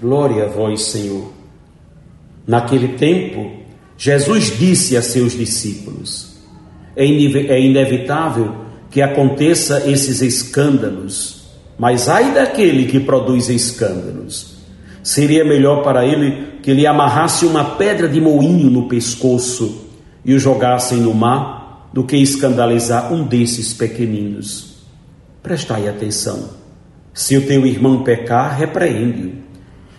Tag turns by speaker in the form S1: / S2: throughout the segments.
S1: Glória a vós, Senhor. Naquele tempo, Jesus disse a seus discípulos: É, é inevitável que aconteça esses escândalos, mas ai daquele que produz escândalos. Seria melhor para ele que lhe amarrasse uma pedra de moinho no pescoço e o jogassem no mar do que escandalizar um desses pequeninos. Prestai atenção. Se o teu irmão pecar, repreende-o.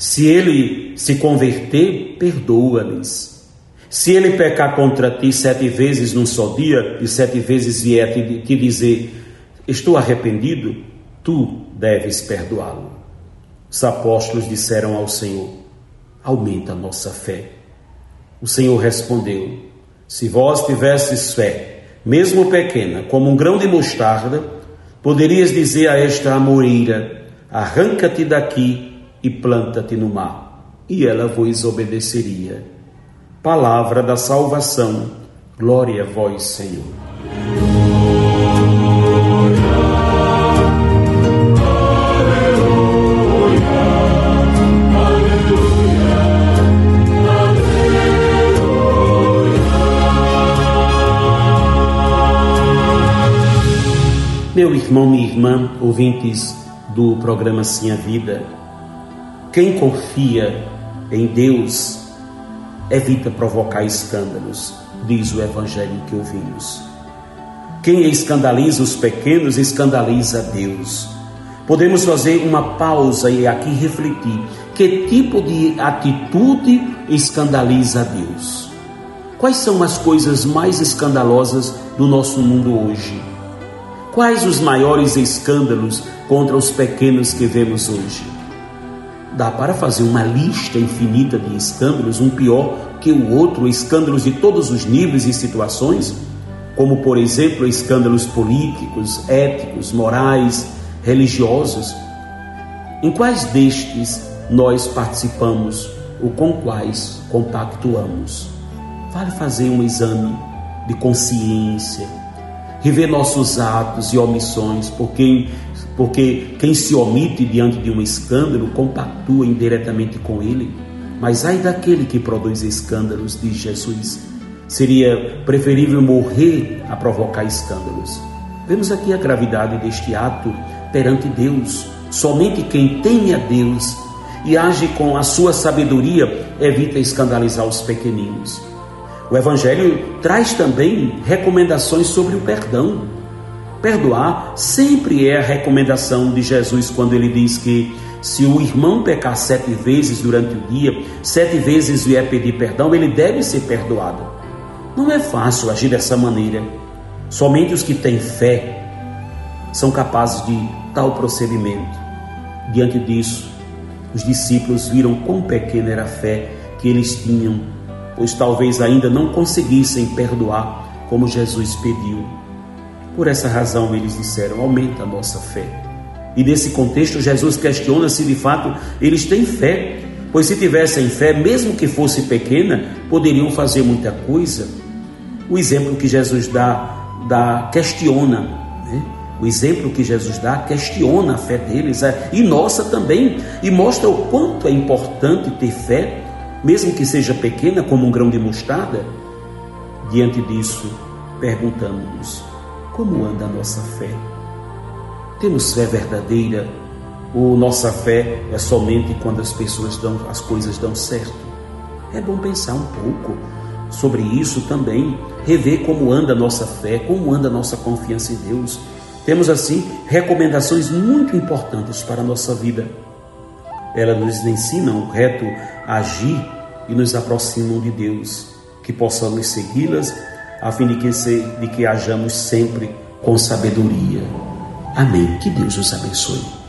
S1: Se ele se converter, perdoa-lhes. Se ele pecar contra ti sete vezes num só dia, e sete vezes vier te, te dizer, estou arrependido, tu deves perdoá-lo. Os apóstolos disseram ao Senhor, aumenta a nossa fé. O Senhor respondeu, se vós tivesses fé, mesmo pequena, como um grão de mostarda, poderias dizer a esta amoreira: arranca-te daqui e planta-te no mar, e ela vos obedeceria. Palavra da salvação, glória a vós, Senhor. Meu irmão, minha irmã, ouvintes do programa Sim a Vida, quem confia em Deus evita provocar escândalos, diz o Evangelho que ouvimos. Quem escandaliza os pequenos escandaliza Deus. Podemos fazer uma pausa e aqui refletir: que tipo de atitude escandaliza Deus? Quais são as coisas mais escandalosas do nosso mundo hoje? Quais os maiores escândalos contra os pequenos que vemos hoje? Dá para fazer uma lista infinita de escândalos, um pior que o outro, escândalos de todos os níveis e situações, como por exemplo escândalos políticos, éticos, morais, religiosos. Em quais destes nós participamos ou com quais compactuamos? Vale fazer um exame de consciência rever nossos atos e omissões, porque, porque quem se omite diante de um escândalo compactua indiretamente com ele. Mas ai daquele que produz escândalos, diz Jesus. Seria preferível morrer a provocar escândalos. Vemos aqui a gravidade deste ato perante Deus. Somente quem teme a Deus e age com a sua sabedoria evita escandalizar os pequeninos. O Evangelho traz também recomendações sobre o perdão. Perdoar sempre é a recomendação de Jesus quando ele diz que se o irmão pecar sete vezes durante o dia, sete vezes vier pedir perdão, ele deve ser perdoado. Não é fácil agir dessa maneira. Somente os que têm fé são capazes de tal procedimento. Diante disso, os discípulos viram quão pequena era a fé que eles tinham pois talvez ainda não conseguissem perdoar como Jesus pediu. Por essa razão eles disseram: aumenta a nossa fé. E nesse contexto, Jesus questiona se de fato eles têm fé, pois se tivessem fé, mesmo que fosse pequena, poderiam fazer muita coisa. O exemplo que Jesus dá, dá questiona, né? O exemplo que Jesus dá questiona a fé deles é, e nossa também, e mostra o quanto é importante ter fé mesmo que seja pequena como um grão de mostarda, diante disso, perguntamos-nos: como anda a nossa fé? Temos fé verdadeira ou nossa fé é somente quando as pessoas dão, as coisas dão certo? É bom pensar um pouco sobre isso também, rever como anda a nossa fé, como anda a nossa confiança em Deus. Temos assim recomendações muito importantes para a nossa vida. Elas nos ensinam o reto agir e nos aproximam de Deus, que possamos segui-las, a fim de que, se, de que hajamos sempre com sabedoria. Amém. Que Deus os abençoe.